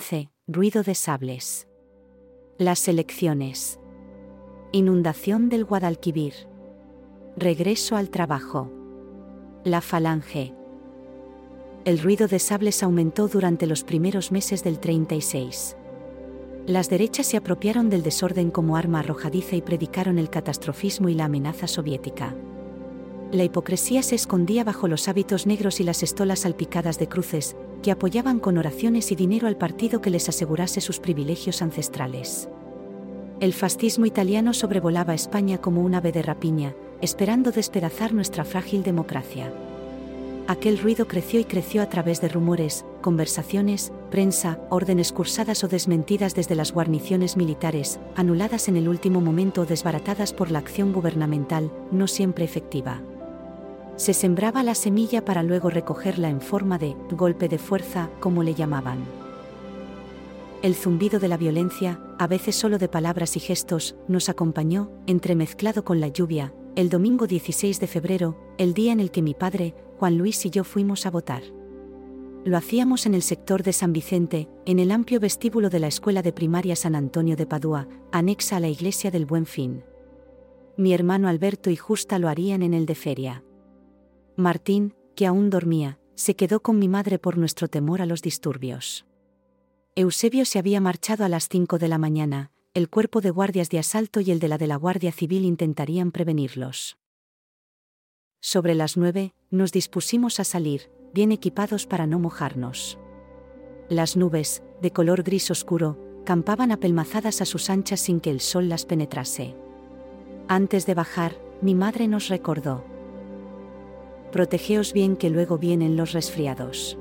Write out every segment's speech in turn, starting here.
15. Ruido de sables. Las elecciones. Inundación del Guadalquivir. Regreso al trabajo. La falange. El ruido de sables aumentó durante los primeros meses del 36. Las derechas se apropiaron del desorden como arma arrojadiza y predicaron el catastrofismo y la amenaza soviética. La hipocresía se escondía bajo los hábitos negros y las estolas salpicadas de cruces, que apoyaban con oraciones y dinero al partido que les asegurase sus privilegios ancestrales. El fascismo italiano sobrevolaba España como un ave de rapiña, esperando despedazar nuestra frágil democracia. Aquel ruido creció y creció a través de rumores, conversaciones, prensa, órdenes cursadas o desmentidas desde las guarniciones militares, anuladas en el último momento o desbaratadas por la acción gubernamental, no siempre efectiva. Se sembraba la semilla para luego recogerla en forma de golpe de fuerza, como le llamaban. El zumbido de la violencia, a veces solo de palabras y gestos, nos acompañó, entremezclado con la lluvia, el domingo 16 de febrero, el día en el que mi padre, Juan Luis y yo fuimos a votar. Lo hacíamos en el sector de San Vicente, en el amplio vestíbulo de la Escuela de Primaria San Antonio de Padua, anexa a la Iglesia del Buen Fin. Mi hermano Alberto y Justa lo harían en el de Feria. Martín, que aún dormía, se quedó con mi madre por nuestro temor a los disturbios. Eusebio se había marchado a las cinco de la mañana, el cuerpo de guardias de asalto y el de la de la Guardia Civil intentarían prevenirlos. Sobre las nueve, nos dispusimos a salir, bien equipados para no mojarnos. Las nubes, de color gris oscuro, campaban apelmazadas a sus anchas sin que el sol las penetrase. Antes de bajar, mi madre nos recordó. Protegeos bien que luego vienen los resfriados.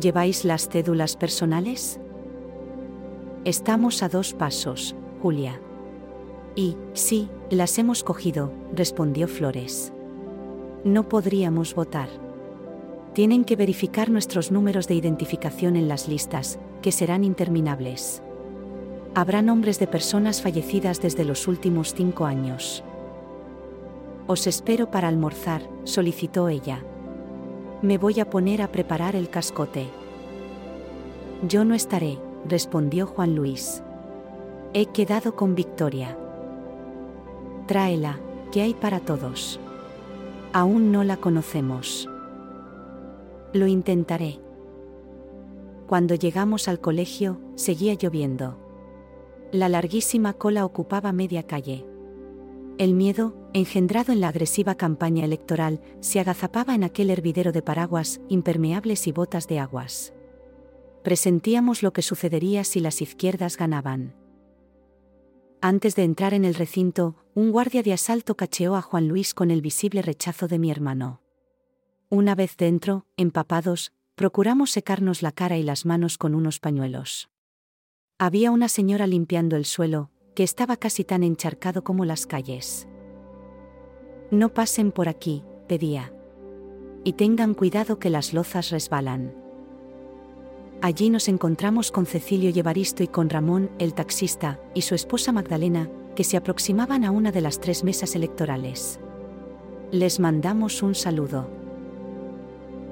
¿Lleváis las cédulas personales? Estamos a dos pasos, Julia. Y, sí, las hemos cogido, respondió Flores no podríamos votar. Tienen que verificar nuestros números de identificación en las listas, que serán interminables. Habrá nombres de personas fallecidas desde los últimos cinco años. Os espero para almorzar, solicitó ella. Me voy a poner a preparar el cascote. Yo no estaré, respondió Juan Luis. He quedado con Victoria. Tráela, que hay para todos. Aún no la conocemos. Lo intentaré. Cuando llegamos al colegio, seguía lloviendo. La larguísima cola ocupaba media calle. El miedo, engendrado en la agresiva campaña electoral, se agazapaba en aquel hervidero de paraguas, impermeables y botas de aguas. Presentíamos lo que sucedería si las izquierdas ganaban. Antes de entrar en el recinto, un guardia de asalto cacheó a Juan Luis con el visible rechazo de mi hermano. Una vez dentro, empapados, procuramos secarnos la cara y las manos con unos pañuelos. Había una señora limpiando el suelo, que estaba casi tan encharcado como las calles. No pasen por aquí, pedía. Y tengan cuidado que las lozas resbalan. Allí nos encontramos con Cecilio Evaristo y con Ramón, el taxista, y su esposa Magdalena, que se aproximaban a una de las tres mesas electorales. Les mandamos un saludo.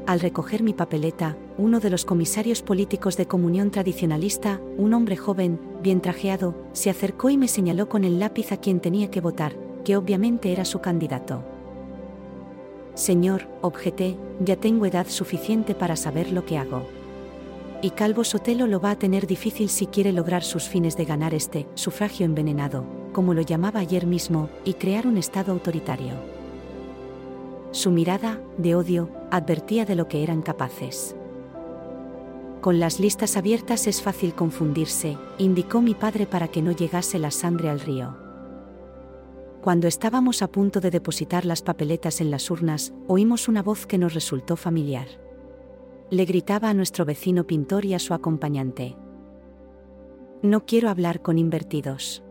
Al recoger mi papeleta, uno de los comisarios políticos de Comunión Tradicionalista, un hombre joven, bien trajeado, se acercó y me señaló con el lápiz a quien tenía que votar, que obviamente era su candidato. Señor, objeté, ya tengo edad suficiente para saber lo que hago y Calvo Sotelo lo va a tener difícil si quiere lograr sus fines de ganar este sufragio envenenado, como lo llamaba ayer mismo, y crear un Estado autoritario. Su mirada, de odio, advertía de lo que eran capaces. Con las listas abiertas es fácil confundirse, indicó mi padre para que no llegase la sangre al río. Cuando estábamos a punto de depositar las papeletas en las urnas, oímos una voz que nos resultó familiar le gritaba a nuestro vecino pintor y a su acompañante. No quiero hablar con invertidos.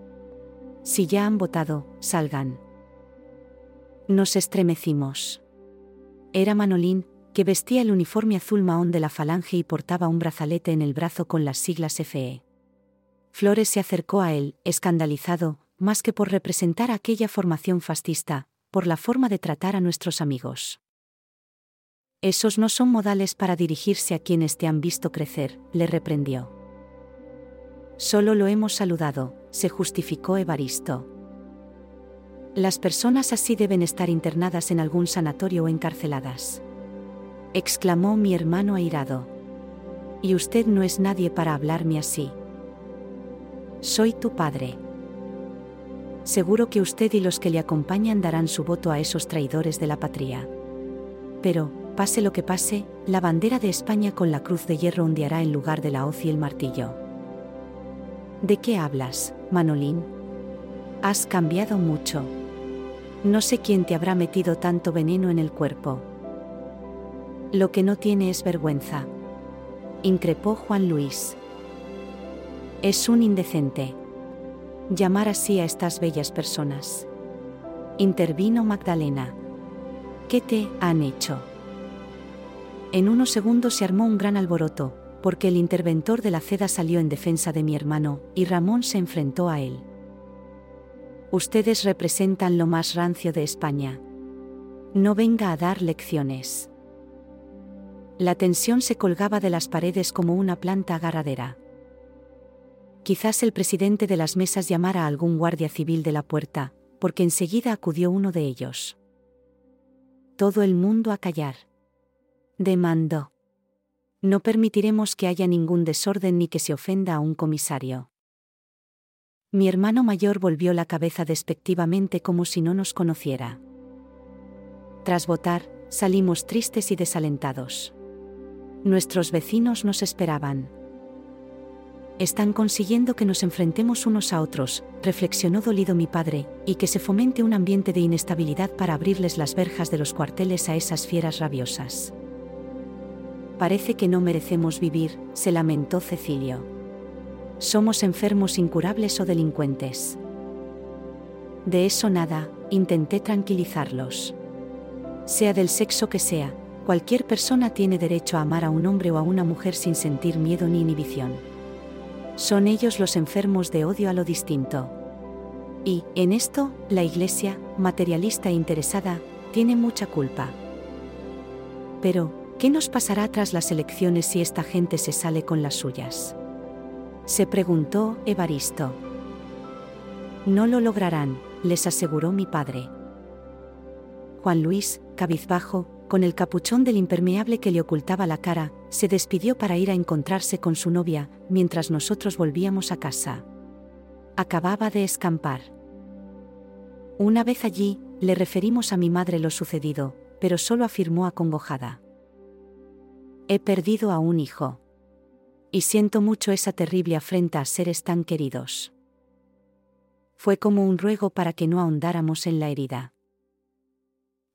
Si ya han votado, salgan. Nos estremecimos. Era Manolín, que vestía el uniforme azul mahón de la falange y portaba un brazalete en el brazo con las siglas FE. Flores se acercó a él, escandalizado, más que por representar aquella formación fascista, por la forma de tratar a nuestros amigos. Esos no son modales para dirigirse a quienes te han visto crecer, le reprendió. Solo lo hemos saludado, se justificó Evaristo. Las personas así deben estar internadas en algún sanatorio o encarceladas. Exclamó mi hermano airado. Y usted no es nadie para hablarme así. Soy tu padre. Seguro que usted y los que le acompañan darán su voto a esos traidores de la patria. Pero, pase lo que pase, la bandera de España con la cruz de hierro ondeará en lugar de la hoz y el martillo. ¿De qué hablas, Manolín? Has cambiado mucho. No sé quién te habrá metido tanto veneno en el cuerpo. Lo que no tiene es vergüenza. Increpó Juan Luis. Es un indecente. Llamar así a estas bellas personas. Intervino Magdalena. ¿Qué te han hecho? En unos segundos se armó un gran alboroto, porque el interventor de la CEDA salió en defensa de mi hermano, y Ramón se enfrentó a él. Ustedes representan lo más rancio de España. No venga a dar lecciones. La tensión se colgaba de las paredes como una planta agarradera. Quizás el presidente de las mesas llamara a algún guardia civil de la puerta, porque enseguida acudió uno de ellos. Todo el mundo a callar. Demandó. No permitiremos que haya ningún desorden ni que se ofenda a un comisario. Mi hermano mayor volvió la cabeza despectivamente como si no nos conociera. Tras votar, salimos tristes y desalentados. Nuestros vecinos nos esperaban. Están consiguiendo que nos enfrentemos unos a otros, reflexionó dolido mi padre, y que se fomente un ambiente de inestabilidad para abrirles las verjas de los cuarteles a esas fieras rabiosas. Parece que no merecemos vivir, se lamentó Cecilio. Somos enfermos incurables o delincuentes. De eso nada, intenté tranquilizarlos. Sea del sexo que sea, cualquier persona tiene derecho a amar a un hombre o a una mujer sin sentir miedo ni inhibición. Son ellos los enfermos de odio a lo distinto. Y, en esto, la Iglesia, materialista e interesada, tiene mucha culpa. Pero, ¿qué nos pasará tras las elecciones si esta gente se sale con las suyas? Se preguntó Evaristo. No lo lograrán, les aseguró mi padre. Juan Luis, cabizbajo, con el capuchón del impermeable que le ocultaba la cara, se despidió para ir a encontrarse con su novia, mientras nosotros volvíamos a casa. Acababa de escampar. Una vez allí, le referimos a mi madre lo sucedido, pero solo afirmó acongojada. He perdido a un hijo. Y siento mucho esa terrible afrenta a seres tan queridos. Fue como un ruego para que no ahondáramos en la herida.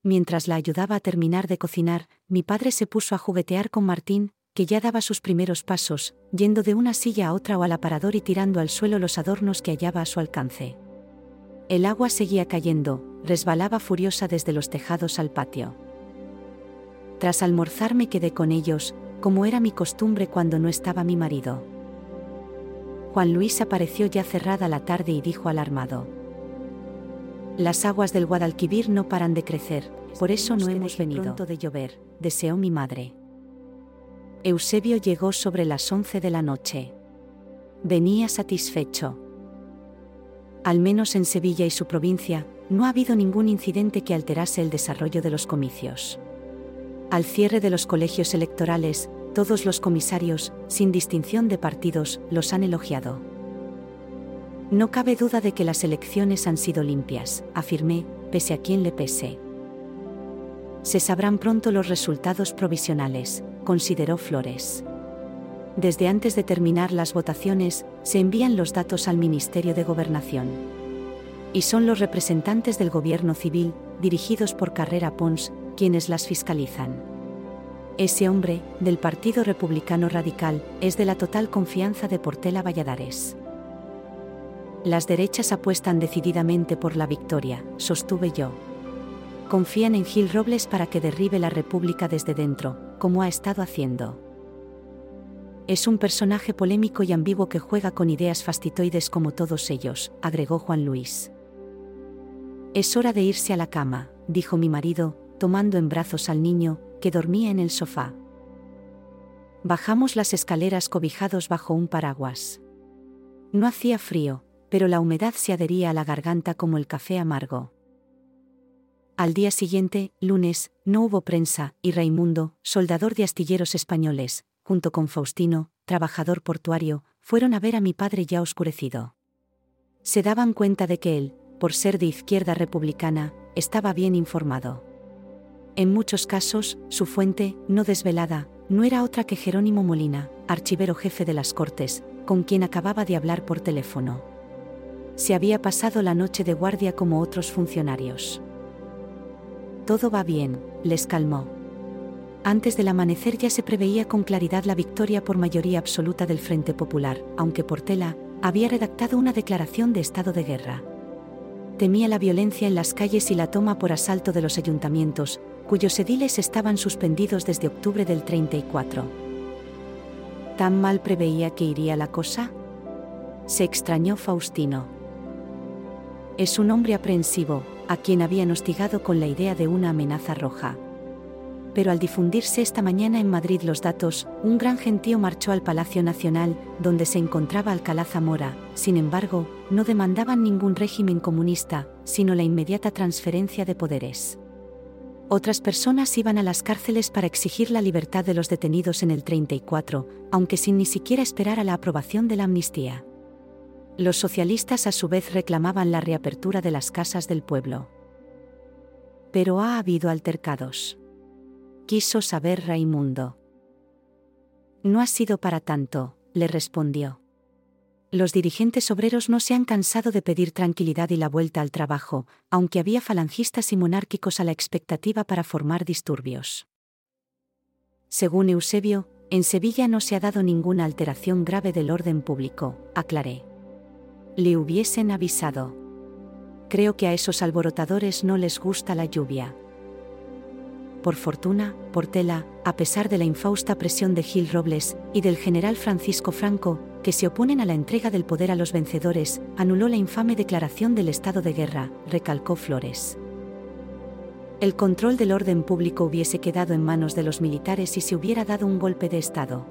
Mientras la ayudaba a terminar de cocinar, mi padre se puso a juguetear con Martín, que ya daba sus primeros pasos, yendo de una silla a otra o al aparador y tirando al suelo los adornos que hallaba a su alcance. El agua seguía cayendo, resbalaba furiosa desde los tejados al patio. Tras almorzar me quedé con ellos, como era mi costumbre cuando no estaba mi marido. Juan Luis apareció ya cerrada la tarde y dijo alarmado. Las aguas del Guadalquivir no paran de crecer, por eso no hemos venido. Pronto de llover, deseó mi madre. Eusebio llegó sobre las once de la noche. Venía satisfecho. Al menos en Sevilla y su provincia, no ha habido ningún incidente que alterase el desarrollo de los comicios. Al cierre de los colegios electorales, todos los comisarios, sin distinción de partidos, los han elogiado. No cabe duda de que las elecciones han sido limpias, afirmé, pese a quien le pese. Se sabrán pronto los resultados provisionales, consideró Flores. Desde antes de terminar las votaciones, se envían los datos al Ministerio de Gobernación. Y son los representantes del Gobierno civil, dirigidos por Carrera Pons, quienes las fiscalizan. Ese hombre, del Partido Republicano Radical, es de la total confianza de Portela Valladares. Las derechas apuestan decididamente por la victoria, sostuve yo. Confían en Gil Robles para que derribe la República desde dentro, como ha estado haciendo. Es un personaje polémico y ambiguo que juega con ideas fastitoides como todos ellos, agregó Juan Luis. Es hora de irse a la cama, dijo mi marido, tomando en brazos al niño, que dormía en el sofá. Bajamos las escaleras cobijados bajo un paraguas. No hacía frío, pero la humedad se adhería a la garganta como el café amargo. Al día siguiente, lunes, no hubo prensa, y Raimundo, soldador de astilleros españoles, junto con Faustino, trabajador portuario, fueron a ver a mi padre ya oscurecido. Se daban cuenta de que él, por ser de izquierda republicana, estaba bien informado. En muchos casos, su fuente, no desvelada, no era otra que Jerónimo Molina, archivero jefe de las Cortes, con quien acababa de hablar por teléfono. Se había pasado la noche de guardia como otros funcionarios. Todo va bien, les calmó. Antes del amanecer ya se preveía con claridad la victoria por mayoría absoluta del Frente Popular, aunque Portela había redactado una declaración de estado de guerra. Temía la violencia en las calles y la toma por asalto de los ayuntamientos, cuyos ediles estaban suspendidos desde octubre del 34. ¿Tan mal preveía que iría la cosa? Se extrañó Faustino. Es un hombre aprensivo, a quien habían hostigado con la idea de una amenaza roja pero al difundirse esta mañana en Madrid los datos, un gran gentío marchó al Palacio Nacional, donde se encontraba Alcalá Zamora, sin embargo, no demandaban ningún régimen comunista, sino la inmediata transferencia de poderes. Otras personas iban a las cárceles para exigir la libertad de los detenidos en el 34, aunque sin ni siquiera esperar a la aprobación de la amnistía. Los socialistas a su vez reclamaban la reapertura de las casas del pueblo. Pero ha habido altercados quiso saber Raimundo. No ha sido para tanto, le respondió. Los dirigentes obreros no se han cansado de pedir tranquilidad y la vuelta al trabajo, aunque había falangistas y monárquicos a la expectativa para formar disturbios. Según Eusebio, en Sevilla no se ha dado ninguna alteración grave del orden público, aclaré. Le hubiesen avisado. Creo que a esos alborotadores no les gusta la lluvia. Por fortuna, Portela, a pesar de la infausta presión de Gil Robles y del general Francisco Franco, que se oponen a la entrega del poder a los vencedores, anuló la infame declaración del estado de guerra, recalcó Flores. El control del orden público hubiese quedado en manos de los militares si se hubiera dado un golpe de Estado.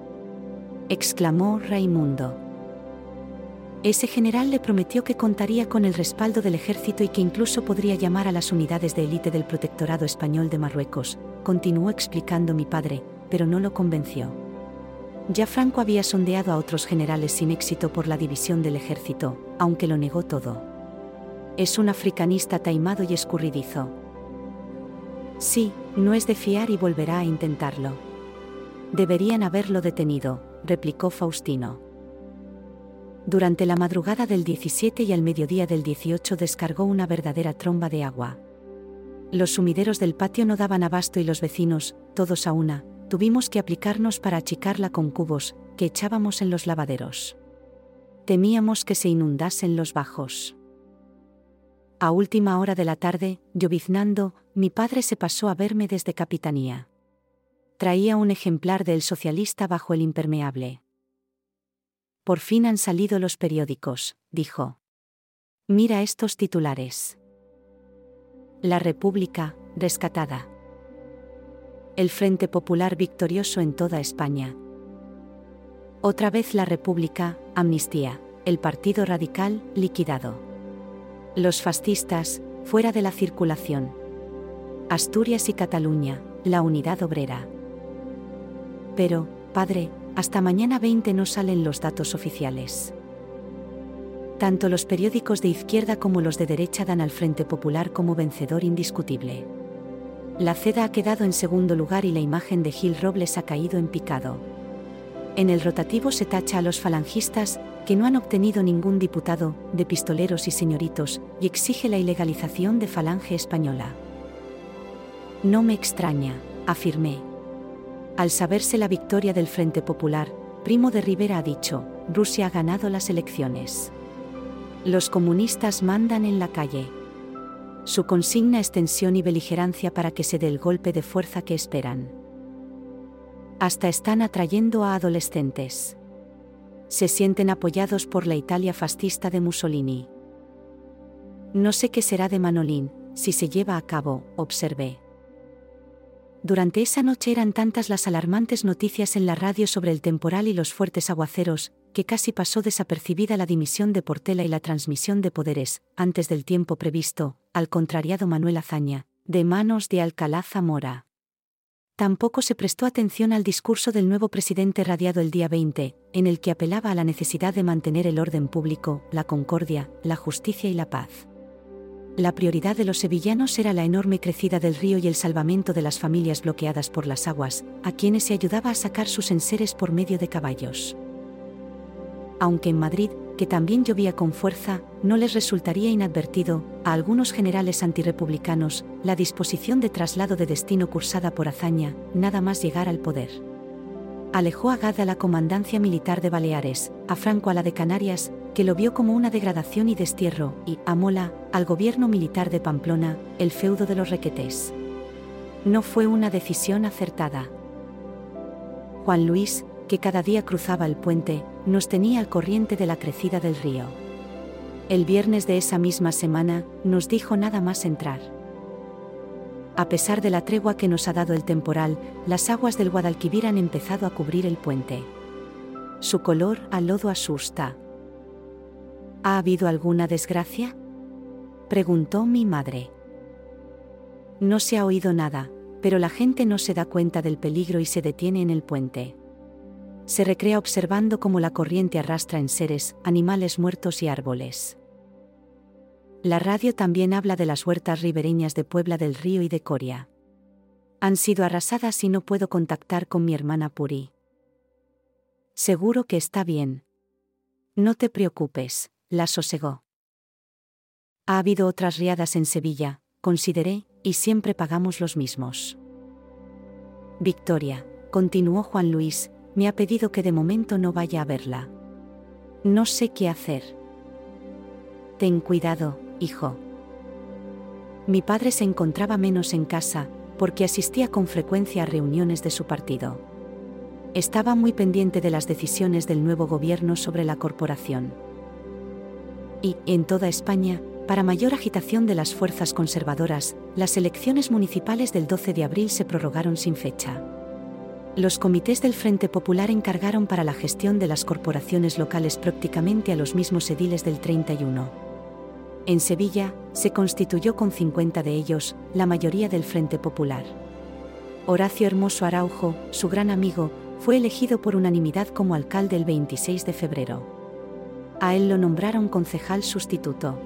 Exclamó Raimundo. Ese general le prometió que contaría con el respaldo del ejército y que incluso podría llamar a las unidades de élite del Protectorado Español de Marruecos, continuó explicando mi padre, pero no lo convenció. Ya Franco había sondeado a otros generales sin éxito por la división del ejército, aunque lo negó todo. Es un africanista taimado y escurridizo. Sí, no es de fiar y volverá a intentarlo. Deberían haberlo detenido, replicó Faustino. Durante la madrugada del 17 y al mediodía del 18 descargó una verdadera tromba de agua. Los sumideros del patio no daban abasto y los vecinos, todos a una, tuvimos que aplicarnos para achicarla con cubos, que echábamos en los lavaderos. Temíamos que se inundasen los bajos. A última hora de la tarde, lloviznando, mi padre se pasó a verme desde Capitanía. Traía un ejemplar del Socialista bajo el impermeable. Por fin han salido los periódicos, dijo. Mira estos titulares. La República, rescatada. El Frente Popular victorioso en toda España. Otra vez la República, amnistía, el Partido Radical, liquidado. Los fascistas, fuera de la circulación. Asturias y Cataluña, la unidad obrera. Pero, padre, hasta mañana 20 no salen los datos oficiales. Tanto los periódicos de izquierda como los de derecha dan al Frente Popular como vencedor indiscutible. La CEDA ha quedado en segundo lugar y la imagen de Gil Robles ha caído en picado. En el rotativo se tacha a los falangistas, que no han obtenido ningún diputado, de pistoleros y señoritos, y exige la ilegalización de Falange Española. No me extraña, afirmé. Al saberse la victoria del Frente Popular, Primo de Rivera ha dicho, Rusia ha ganado las elecciones. Los comunistas mandan en la calle. Su consigna es tensión y beligerancia para que se dé el golpe de fuerza que esperan. Hasta están atrayendo a adolescentes. Se sienten apoyados por la Italia fascista de Mussolini. No sé qué será de Manolín, si se lleva a cabo, observé. Durante esa noche eran tantas las alarmantes noticias en la radio sobre el temporal y los fuertes aguaceros, que casi pasó desapercibida la dimisión de Portela y la transmisión de poderes, antes del tiempo previsto, al contrariado Manuel Azaña, de manos de Alcalá Zamora. Tampoco se prestó atención al discurso del nuevo presidente radiado el día 20, en el que apelaba a la necesidad de mantener el orden público, la concordia, la justicia y la paz. La prioridad de los sevillanos era la enorme crecida del río y el salvamento de las familias bloqueadas por las aguas, a quienes se ayudaba a sacar sus enseres por medio de caballos. Aunque en Madrid, que también llovía con fuerza, no les resultaría inadvertido, a algunos generales antirepublicanos, la disposición de traslado de destino cursada por Azaña, nada más llegar al poder. Alejó a Gad a la comandancia militar de Baleares, a Franco a la de Canarias, que lo vio como una degradación y destierro, y, a Mola, al gobierno militar de Pamplona, el feudo de los requetés. No fue una decisión acertada. Juan Luis, que cada día cruzaba el puente, nos tenía al corriente de la crecida del río. El viernes de esa misma semana, nos dijo nada más entrar. A pesar de la tregua que nos ha dado el temporal, las aguas del Guadalquivir han empezado a cubrir el puente. Su color a lodo asusta. ¿Ha habido alguna desgracia? Preguntó mi madre. No se ha oído nada, pero la gente no se da cuenta del peligro y se detiene en el puente se recrea observando cómo la corriente arrastra en seres, animales muertos y árboles. La radio también habla de las huertas ribereñas de Puebla del Río y de Coria. Han sido arrasadas y no puedo contactar con mi hermana Puri. Seguro que está bien. No te preocupes, la sosegó. Ha habido otras riadas en Sevilla, consideré, y siempre pagamos los mismos. Victoria, continuó Juan Luis, me ha pedido que de momento no vaya a verla. No sé qué hacer. Ten cuidado, hijo. Mi padre se encontraba menos en casa, porque asistía con frecuencia a reuniones de su partido. Estaba muy pendiente de las decisiones del nuevo gobierno sobre la corporación. Y, en toda España, para mayor agitación de las fuerzas conservadoras, las elecciones municipales del 12 de abril se prorrogaron sin fecha los comités del Frente Popular encargaron para la gestión de las corporaciones locales prácticamente a los mismos ediles del 31. En Sevilla, se constituyó con 50 de ellos, la mayoría del Frente Popular. Horacio Hermoso Araujo, su gran amigo, fue elegido por unanimidad como alcalde el 26 de febrero. A él lo nombraron concejal sustituto.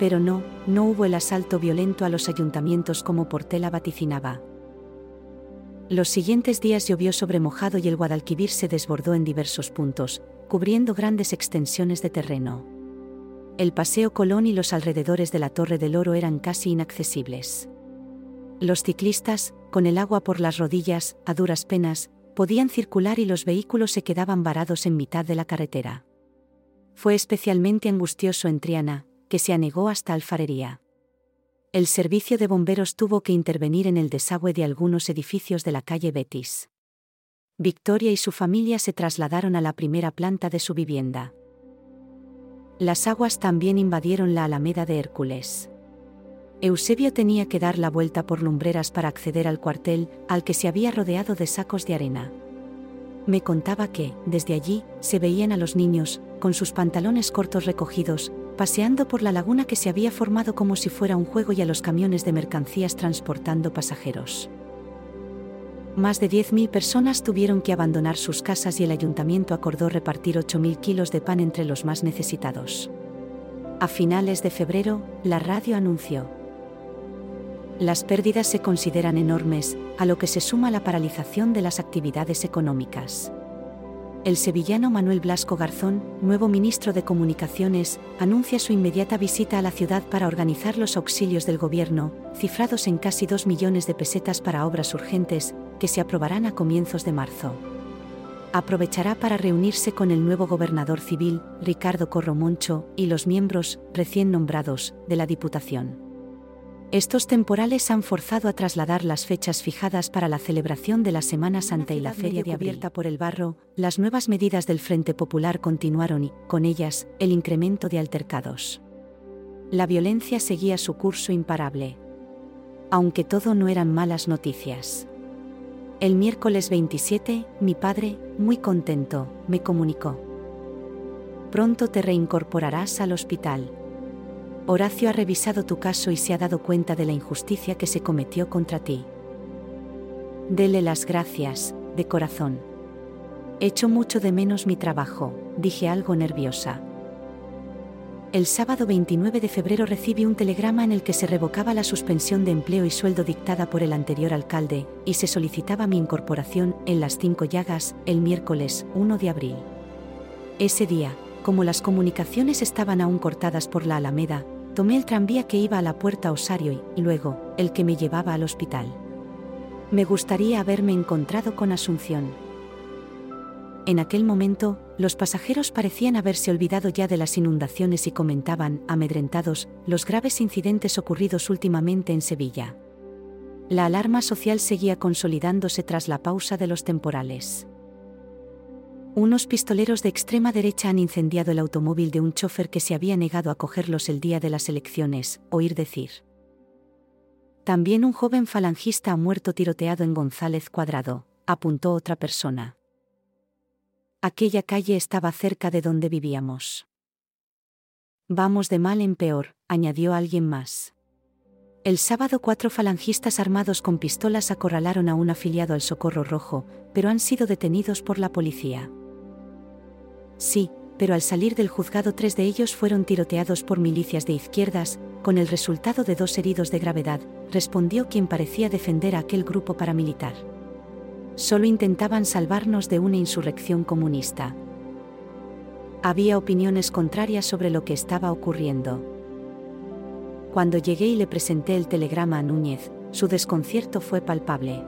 Pero no, no hubo el asalto violento a los ayuntamientos como Portela vaticinaba. Los siguientes días llovió sobre mojado y el Guadalquivir se desbordó en diversos puntos, cubriendo grandes extensiones de terreno. El Paseo Colón y los alrededores de la Torre del Oro eran casi inaccesibles. Los ciclistas, con el agua por las rodillas, a duras penas, podían circular y los vehículos se quedaban varados en mitad de la carretera. Fue especialmente angustioso en Triana, que se anegó hasta Alfarería el servicio de bomberos tuvo que intervenir en el desagüe de algunos edificios de la calle Betis. Victoria y su familia se trasladaron a la primera planta de su vivienda. Las aguas también invadieron la Alameda de Hércules. Eusebio tenía que dar la vuelta por lumbreras para acceder al cuartel, al que se había rodeado de sacos de arena. Me contaba que, desde allí, se veían a los niños, con sus pantalones cortos recogidos, paseando por la laguna que se había formado como si fuera un juego y a los camiones de mercancías transportando pasajeros. Más de 10.000 personas tuvieron que abandonar sus casas y el ayuntamiento acordó repartir 8.000 kilos de pan entre los más necesitados. A finales de febrero, la radio anunció. Las pérdidas se consideran enormes, a lo que se suma la paralización de las actividades económicas el sevillano Manuel Blasco Garzón, nuevo ministro de Comunicaciones, anuncia su inmediata visita a la ciudad para organizar los auxilios del gobierno, cifrados en casi 2 millones de pesetas para obras urgentes, que se aprobarán a comienzos de marzo. Aprovechará para reunirse con el nuevo gobernador civil, Ricardo Corromoncho, y los miembros, recién nombrados, de la Diputación. Estos temporales han forzado a trasladar las fechas fijadas para la celebración de la Semana Santa y la Feria de Abierta por el Barro, las nuevas medidas del Frente Popular continuaron y, con ellas, el incremento de altercados. La violencia seguía su curso imparable. aunque todo no eran malas noticias. El miércoles 27, mi padre, muy contento, me comunicó. Pronto te reincorporarás al hospital. Horacio ha revisado tu caso y se ha dado cuenta de la injusticia que se cometió contra ti. Dele las gracias, de corazón. Echo mucho de menos mi trabajo, dije algo nerviosa. El sábado 29 de febrero recibí un telegrama en el que se revocaba la suspensión de empleo y sueldo dictada por el anterior alcalde, y se solicitaba mi incorporación en las cinco llagas, el miércoles 1 de abril. Ese día, como las comunicaciones estaban aún cortadas por la Alameda, tomé el tranvía que iba a la puerta Osario y, luego, el que me llevaba al hospital. Me gustaría haberme encontrado con Asunción. En aquel momento, los pasajeros parecían haberse olvidado ya de las inundaciones y comentaban, amedrentados, los graves incidentes ocurridos últimamente en Sevilla. La alarma social seguía consolidándose tras la pausa de los temporales. Unos pistoleros de extrema derecha han incendiado el automóvil de un chofer que se había negado a cogerlos el día de las elecciones, oír decir. También un joven falangista ha muerto tiroteado en González Cuadrado, apuntó otra persona. Aquella calle estaba cerca de donde vivíamos. Vamos de mal en peor, añadió alguien más. El sábado cuatro falangistas armados con pistolas acorralaron a un afiliado al Socorro Rojo, pero han sido detenidos por la policía. Sí, pero al salir del juzgado tres de ellos fueron tiroteados por milicias de izquierdas, con el resultado de dos heridos de gravedad, respondió quien parecía defender a aquel grupo paramilitar solo intentaban salvarnos de una insurrección comunista. Había opiniones contrarias sobre lo que estaba ocurriendo. Cuando llegué y le presenté el telegrama a Núñez, su desconcierto fue palpable.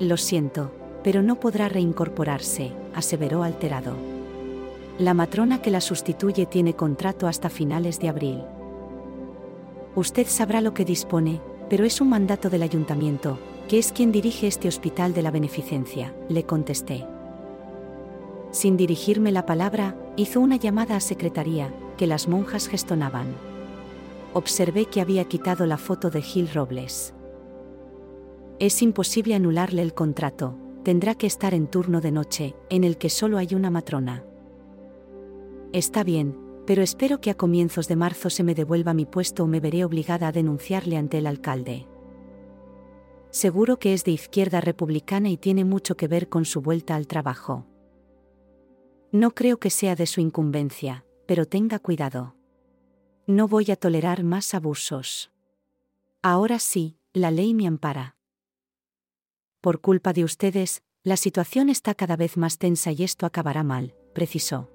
Lo siento, pero no podrá reincorporarse, aseveró alterado. La matrona que la sustituye tiene contrato hasta finales de abril. Usted sabrá lo que dispone, pero es un mandato del ayuntamiento, que es quien dirige este hospital de la beneficencia, le contesté. Sin dirigirme la palabra, hizo una llamada a secretaría, que las monjas gestonaban. Observé que había quitado la foto de Gil Robles. Es imposible anularle el contrato, tendrá que estar en turno de noche, en el que solo hay una matrona. Está bien, pero espero que a comienzos de marzo se me devuelva mi puesto o me veré obligada a denunciarle ante el alcalde. Seguro que es de izquierda republicana y tiene mucho que ver con su vuelta al trabajo. No creo que sea de su incumbencia, pero tenga cuidado. No voy a tolerar más abusos. Ahora sí, la ley me ampara. Por culpa de ustedes, la situación está cada vez más tensa y esto acabará mal, precisó.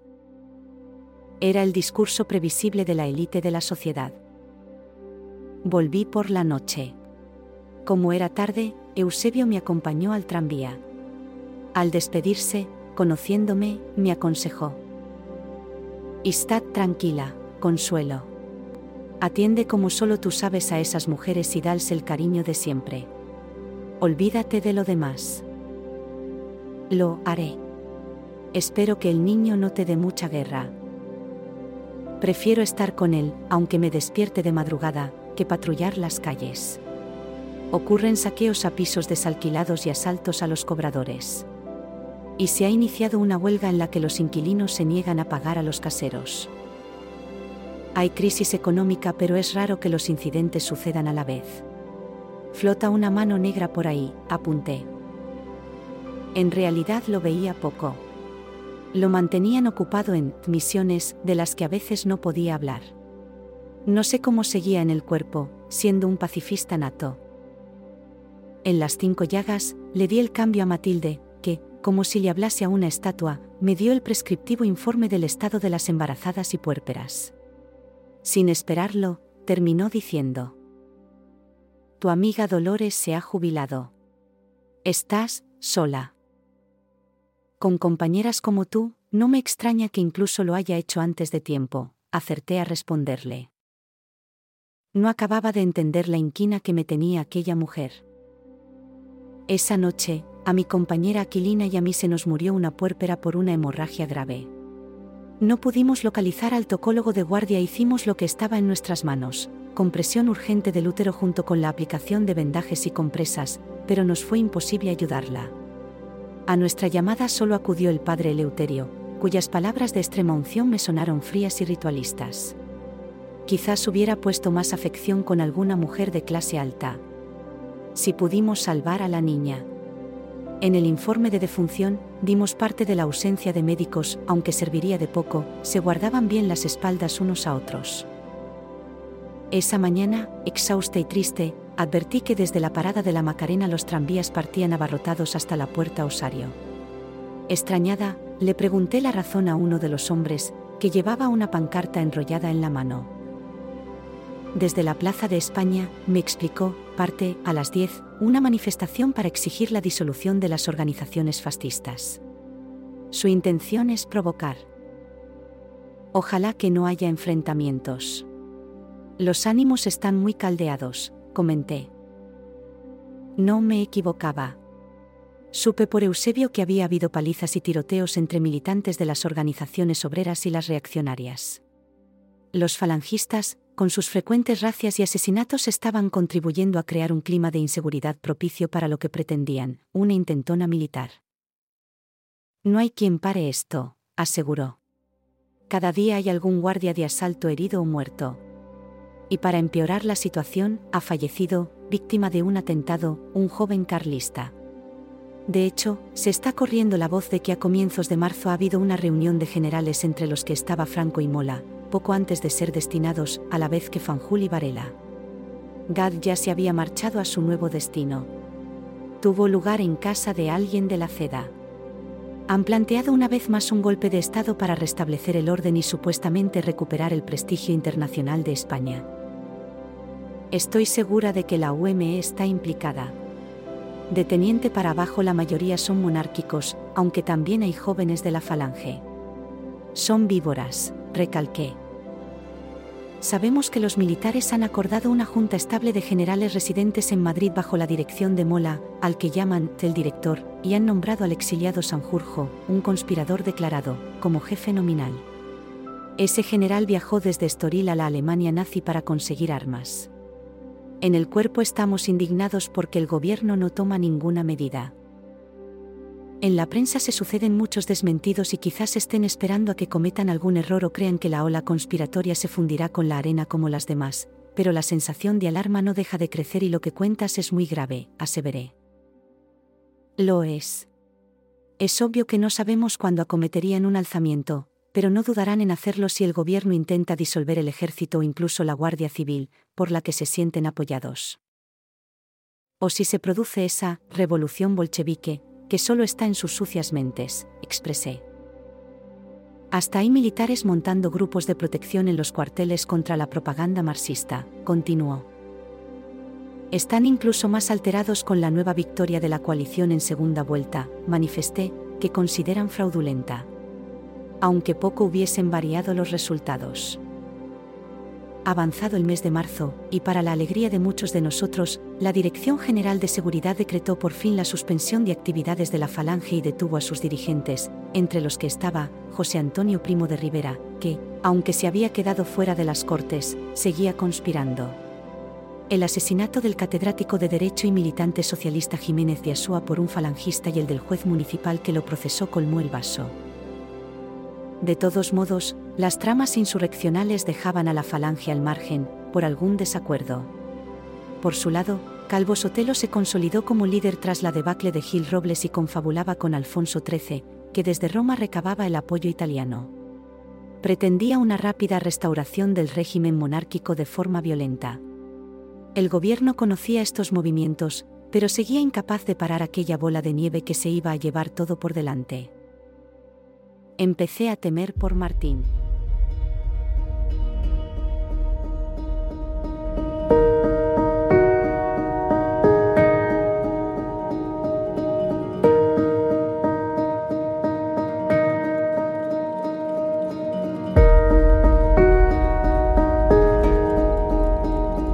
Era el discurso previsible de la élite de la sociedad. Volví por la noche. Como era tarde, Eusebio me acompañó al tranvía. Al despedirse, conociéndome, me aconsejó. Estad tranquila, consuelo. Atiende como solo tú sabes a esas mujeres y dales el cariño de siempre. Olvídate de lo demás. Lo haré. Espero que el niño no te dé mucha guerra. Prefiero estar con él, aunque me despierte de madrugada, que patrullar las calles ocurren saqueos a pisos desalquilados y asaltos a los cobradores. Y se ha iniciado una huelga en la que los inquilinos se niegan a pagar a los caseros. Hay crisis económica pero es raro que los incidentes sucedan a la vez. Flota una mano negra por ahí, apunté. En realidad lo veía poco. Lo mantenían ocupado en misiones de las que a veces no podía hablar. No sé cómo seguía en el cuerpo, siendo un pacifista nato. En las cinco llagas, le di el cambio a Matilde, que, como si le hablase a una estatua, me dio el prescriptivo informe del estado de las embarazadas y puérperas. Sin esperarlo, terminó diciendo. Tu amiga Dolores se ha jubilado. Estás, sola. Con compañeras como tú, no me extraña que incluso lo haya hecho antes de tiempo, acerté a responderle. No acababa de entender la inquina que me tenía aquella mujer. Esa noche, a mi compañera Aquilina y a mí se nos murió una puérpera por una hemorragia grave. No pudimos localizar al tocólogo de guardia hicimos lo que estaba en nuestras manos, compresión urgente del útero junto con la aplicación de vendajes y compresas, pero nos fue imposible ayudarla. A nuestra llamada solo acudió el padre Eleuterio, cuyas palabras de extrema unción me sonaron frías y ritualistas. Quizás hubiera puesto más afección con alguna mujer de clase alta. Si pudimos salvar a la niña. En el informe de defunción, dimos parte de la ausencia de médicos, aunque serviría de poco, se guardaban bien las espaldas unos a otros. Esa mañana, exhausta y triste, advertí que desde la parada de la Macarena los tranvías partían abarrotados hasta la puerta Osario. Extrañada, le pregunté la razón a uno de los hombres, que llevaba una pancarta enrollada en la mano. Desde la Plaza de España, me explicó, parte, a las 10, una manifestación para exigir la disolución de las organizaciones fascistas. Su intención es provocar. Ojalá que no haya enfrentamientos. Los ánimos están muy caldeados, comenté. No me equivocaba. Supe por Eusebio que había habido palizas y tiroteos entre militantes de las organizaciones obreras y las reaccionarias. Los falangistas, con sus frecuentes racias y asesinatos, estaban contribuyendo a crear un clima de inseguridad propicio para lo que pretendían, una intentona militar. No hay quien pare esto, aseguró. Cada día hay algún guardia de asalto herido o muerto, y para empeorar la situación, ha fallecido, víctima de un atentado, un joven carlista. De hecho, se está corriendo la voz de que a comienzos de marzo ha habido una reunión de generales entre los que estaba Franco y Mola, poco antes de ser destinados, a la vez que Fanjul y Varela. Gad ya se había marchado a su nuevo destino. Tuvo lugar en casa de alguien de la CEDA. Han planteado una vez más un golpe de Estado para restablecer el orden y supuestamente recuperar el prestigio internacional de España. Estoy segura de que la UME está implicada. De teniente para abajo la mayoría son monárquicos, aunque también hay jóvenes de la falange. Son víboras, recalqué. Sabemos que los militares han acordado una junta estable de generales residentes en Madrid bajo la dirección de Mola, al que llaman el director, y han nombrado al exiliado Sanjurjo, un conspirador declarado, como jefe nominal. Ese general viajó desde Estoril a la Alemania nazi para conseguir armas. En el cuerpo estamos indignados porque el gobierno no toma ninguna medida. En la prensa se suceden muchos desmentidos y quizás estén esperando a que cometan algún error o crean que la ola conspiratoria se fundirá con la arena como las demás, pero la sensación de alarma no deja de crecer y lo que cuentas es muy grave, aseveré. Lo es. Es obvio que no sabemos cuándo acometerían un alzamiento, pero no dudarán en hacerlo si el gobierno intenta disolver el ejército o incluso la Guardia Civil, por la que se sienten apoyados. O si se produce esa revolución bolchevique, que solo está en sus sucias mentes, expresé. Hasta hay militares montando grupos de protección en los cuarteles contra la propaganda marxista, continuó. Están incluso más alterados con la nueva victoria de la coalición en segunda vuelta, manifesté, que consideran fraudulenta aunque poco hubiesen variado los resultados. Avanzado el mes de marzo, y para la alegría de muchos de nosotros, la Dirección General de Seguridad decretó por fin la suspensión de actividades de la Falange y detuvo a sus dirigentes, entre los que estaba José Antonio Primo de Rivera, que, aunque se había quedado fuera de las Cortes, seguía conspirando. El asesinato del catedrático de Derecho y militante socialista Jiménez de Asúa por un falangista y el del juez municipal que lo procesó colmó el vaso. De todos modos, las tramas insurreccionales dejaban a la falange al margen, por algún desacuerdo. Por su lado, Calvo Sotelo se consolidó como líder tras la debacle de Gil Robles y confabulaba con Alfonso XIII, que desde Roma recababa el apoyo italiano. Pretendía una rápida restauración del régimen monárquico de forma violenta. El gobierno conocía estos movimientos, pero seguía incapaz de parar aquella bola de nieve que se iba a llevar todo por delante. Empecé a temer por Martín.